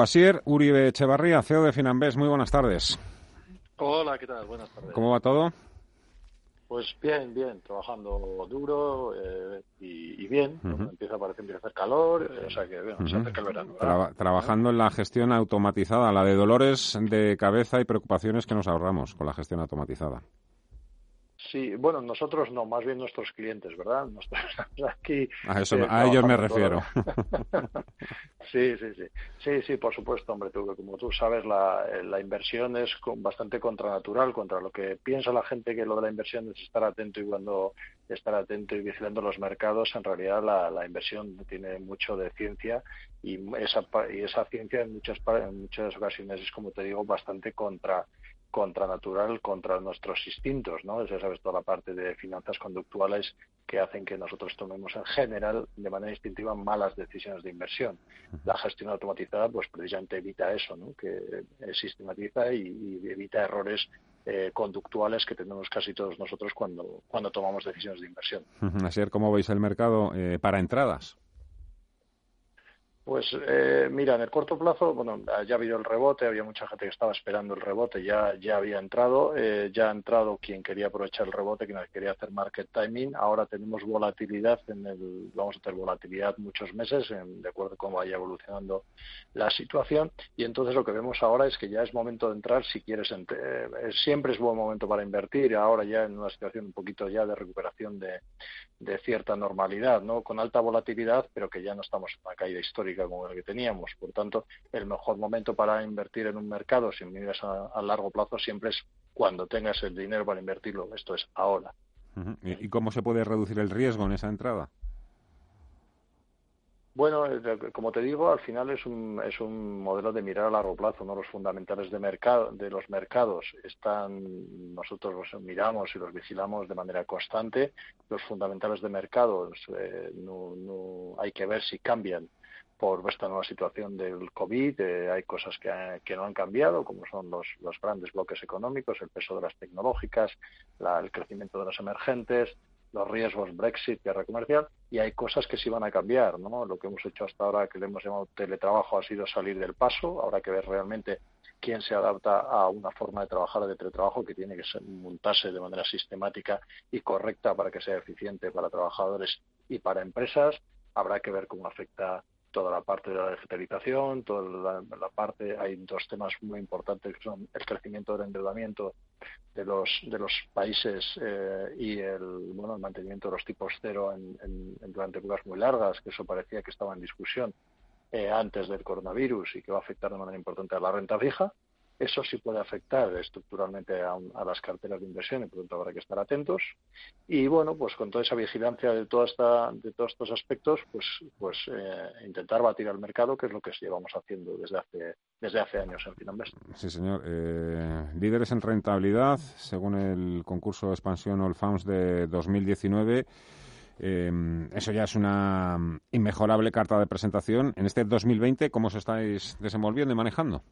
Asier Uribe Echevarría, CEO de Finambés. Muy buenas tardes. Hola, ¿qué tal? Buenas tardes. ¿Cómo va todo? Pues bien, bien, trabajando duro eh, y, bien. Empieza, parece empieza a hacer calor, eh, o sea que bueno, se acerca el verano. trabajando en la gestión automatizada, la de dolores de cabeza y preocupaciones que nos ahorramos con la gestión automatizada. Sí, bueno, nosotros no, más bien nuestros clientes, ¿verdad? Nosotros aquí. A, eso, a ellos me refiero. sí, sí, sí. Sí, sí, por supuesto, hombre. Tú, como tú sabes, la, la inversión es bastante contranatural contra lo que piensa la gente que lo de la inversión es estar atento y cuando estar atento y vigilando los mercados, en realidad la, la inversión tiene mucho de ciencia y esa, y esa ciencia en muchas, en muchas ocasiones es, como te digo, bastante contra contranatural contra nuestros instintos, ¿no? Ya sabes, toda la parte de finanzas conductuales que hacen que nosotros tomemos en general de manera instintiva malas decisiones de inversión. La gestión automatizada, pues precisamente evita eso, ¿no? Que sistematiza y, evita errores eh, conductuales que tenemos casi todos nosotros cuando, cuando tomamos decisiones de inversión. Así es como veis el mercado eh, para entradas. Pues eh, mira, en el corto plazo, bueno, ya ha habido el rebote, había mucha gente que estaba esperando el rebote, ya, ya había entrado, eh, ya ha entrado quien quería aprovechar el rebote, quien quería hacer market timing. Ahora tenemos volatilidad, en el, vamos a tener volatilidad muchos meses, de acuerdo a cómo vaya evolucionando la situación. Y entonces lo que vemos ahora es que ya es momento de entrar si quieres. Eh, siempre es buen momento para invertir, ahora ya en una situación un poquito ya de recuperación de, de cierta normalidad, ¿no? Con alta volatilidad, pero que ya no estamos en una caída histórica como la que teníamos. Por tanto, el mejor momento para invertir en un mercado, si miras a, largo plazo, siempre es cuando tengas el dinero para invertirlo. Esto es ahora. ¿Y cómo se puede reducir el riesgo en esa entrada? Bueno, eh, como te digo, al final es un, es un modelo de mirar a largo plazo, ¿no? Los fundamentales de mercado, de los mercados están, nosotros los miramos y los vigilamos de manera constante. Los fundamentales de mercados eh, no, no, hay que ver si cambian por esta nueva situación del COVID. Eh, hay cosas que, que, no han cambiado, como son los, los grandes bloques económicos, el peso de las tecnológicas, la, el crecimiento de las emergentes, los riesgos Brexit, guerra comercial, y hay cosas que sí van a cambiar, ¿no? Lo que hemos hecho hasta ahora, que le hemos llamado teletrabajo, ha sido salir del paso. Habrá que ver realmente quién se adapta a una forma de trabajar de teletrabajo que tiene que montarse de manera sistemática y correcta para que sea eficiente para trabajadores y para empresas. Habrá que ver cómo afecta toda la parte de la digitalización, toda la, parte, hay dos temas muy importantes que son el crecimiento del endeudamiento de los de los países eh, y el bueno el mantenimiento de los tipos cero en, durante épocas muy largas, que eso parecía que estaba en discusión eh, antes del coronavirus y que va a afectar de manera importante a la renta fija. Eso sí puede afectar estructuralmente a, las carteras de inversión y por lo tanto habrá que estar atentos. Y bueno, pues con toda esa vigilancia de, toda esta, de todos estos aspectos, pues, pues eh, intentar batir al mercado, que es lo que llevamos haciendo desde hace, desde hace años en Finanbest. Sí, señor. Eh, líderes en rentabilidad, según el concurso de expansión All Funds de 2019. Eh, eso ya es una inmejorable carta de presentación. En este 2020, ¿cómo os estáis desenvolviendo y manejando?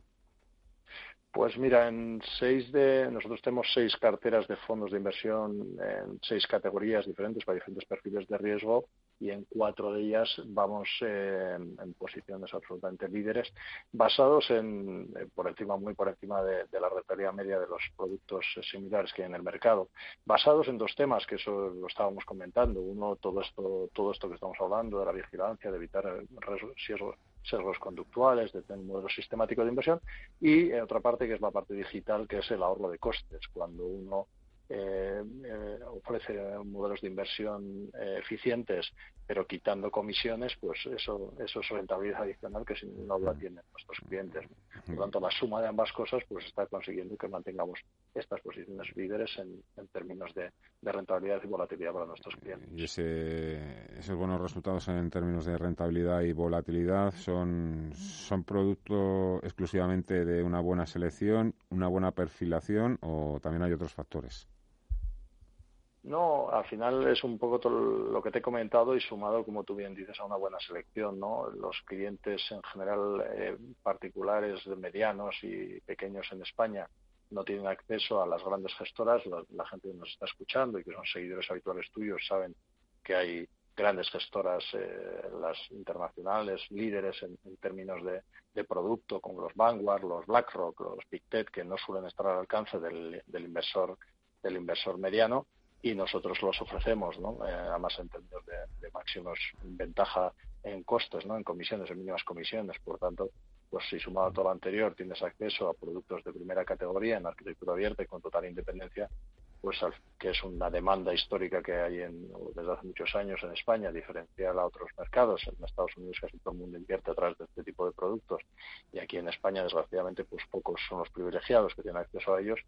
Pues mira, en seis de nosotros tenemos seis carteras de fondos de inversión en seis categorías diferentes para diferentes perfiles de riesgo y en cuatro de ellas vamos eh, en posiciones absolutamente líderes, basados en eh, por encima muy por encima de, la rentabilidad media de los productos similares que hay en el mercado, basados en dos temas que eso lo estábamos comentando, uno todo esto todo esto que estamos hablando de la vigilancia, de evitar riesgos sesgos conductuales, de tener un modelo sistemático de inversión. Y en otra parte que es la parte digital, que es el ahorro de costes. Cuando uno eh, eh, ofrece modelos de inversión eh, eficientes, pero quitando comisiones, pues eso, eso es rentabilidad adicional que sin duda tienen nuestros clientes. Por lo tanto, la suma de ambas cosas pues está consiguiendo que mantengamos estas posiciones líderes en, términos de, rentabilidad y volatilidad para nuestros clientes. Y ese, esos buenos resultados en términos de rentabilidad y volatilidad son, son producto exclusivamente de una buena selección, una buena perfilación o también hay otros factores. No, al final es un poco todo lo que te he comentado y sumado, como tú bien dices, a una buena selección, ¿no? Los clientes en general, eh, particulares, medianos y pequeños en España, no tienen acceso a las grandes gestoras. La, gente que nos está escuchando y que son seguidores habituales tuyos saben que hay grandes gestoras, eh, las internacionales, líderes en, términos de, producto, como los Vanguard, los BlackRock, los Big que no suelen estar al alcance del, inversor del inversor mediano y nosotros los ofrecemos, ¿no? Eh, además en términos de, de, máximos ventaja en costes, ¿no? En comisiones, en mínimas comisiones, por tanto, pues si sumado a todo lo anterior tienes acceso a productos de primera categoría en arquitectura abierta y con total independencia, pues que es una demanda histórica que hay en, desde hace muchos años en España, diferencial a otros mercados. En Estados Unidos casi todo el mundo invierte a través de este tipo de productos y aquí en España, desgraciadamente, pues pocos son los privilegiados que tienen acceso a ellos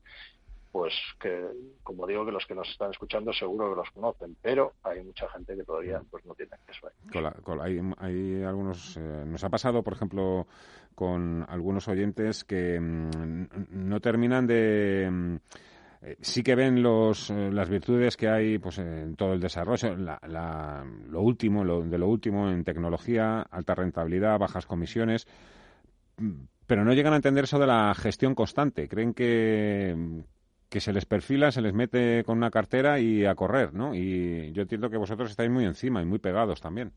pues que como digo que los que nos están escuchando seguro que los conocen pero hay mucha gente que todavía pues no tiene acceso a ellos. hay, algunos eh, nos ha pasado por ejemplo con algunos oyentes que mm, no terminan de mm, eh, sí que ven los, eh, las virtudes que hay pues, en todo el desarrollo, lo último, lo, de lo último en tecnología, alta rentabilidad, bajas comisiones, pero no llegan a entender eso de la gestión constante. Creen que, que se les perfila, se les mete con una cartera y a correr, ¿no? Y yo entiendo que vosotros estáis muy encima y muy pegados también.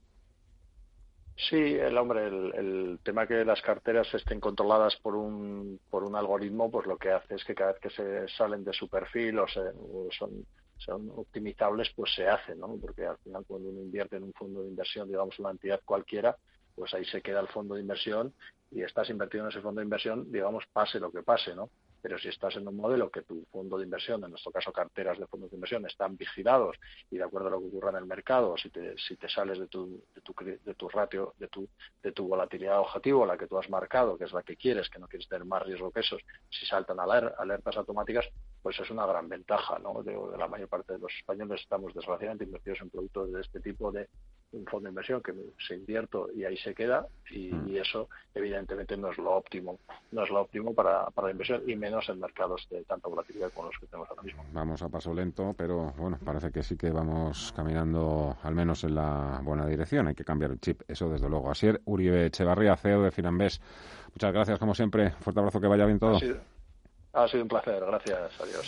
Sí, el hombre, el, tema que las carteras estén controladas por un, por un algoritmo, pues lo que hace es que cada vez que se salen de su perfil o, se, son, son optimizables, pues se hace, ¿no? Porque al final cuando uno invierte en un fondo de inversión, digamos una entidad cualquiera, pues ahí se queda el fondo de inversión y estás invertido en ese fondo de inversión, digamos, pase lo que pase, ¿no? Pero si estás en un modelo que tu fondo de inversión, en nuestro caso carteras de fondos de inversión, están vigilados y de acuerdo a lo que ocurra en el mercado, si te, si te sales de tu, de tu, de tu ratio, de tu, de tu volatilidad objetivo, la que tú has marcado, que es la que quieres, que no quieres tener más riesgo que eso, si saltan alertas automáticas, pues es una gran ventaja, ¿no? De la mayor parte de los españoles estamos desgraciadamente invertidos en productos de este tipo de un fondo de inversión que se invierto y ahí se queda y, mm. eso evidentemente no es lo óptimo no es lo óptimo para, para la inversión y menos en mercados de tanta volatilidad como los que tenemos ahora mismo. Vamos a paso lento pero bueno parece que sí que vamos caminando al menos en la buena dirección. Hay que cambiar el chip eso desde luego. Así Uribe Echevarría CEO de Finambés muchas gracias como siempre. Fuerte abrazo que vaya bien todo. Ha sido un placer. Gracias adiós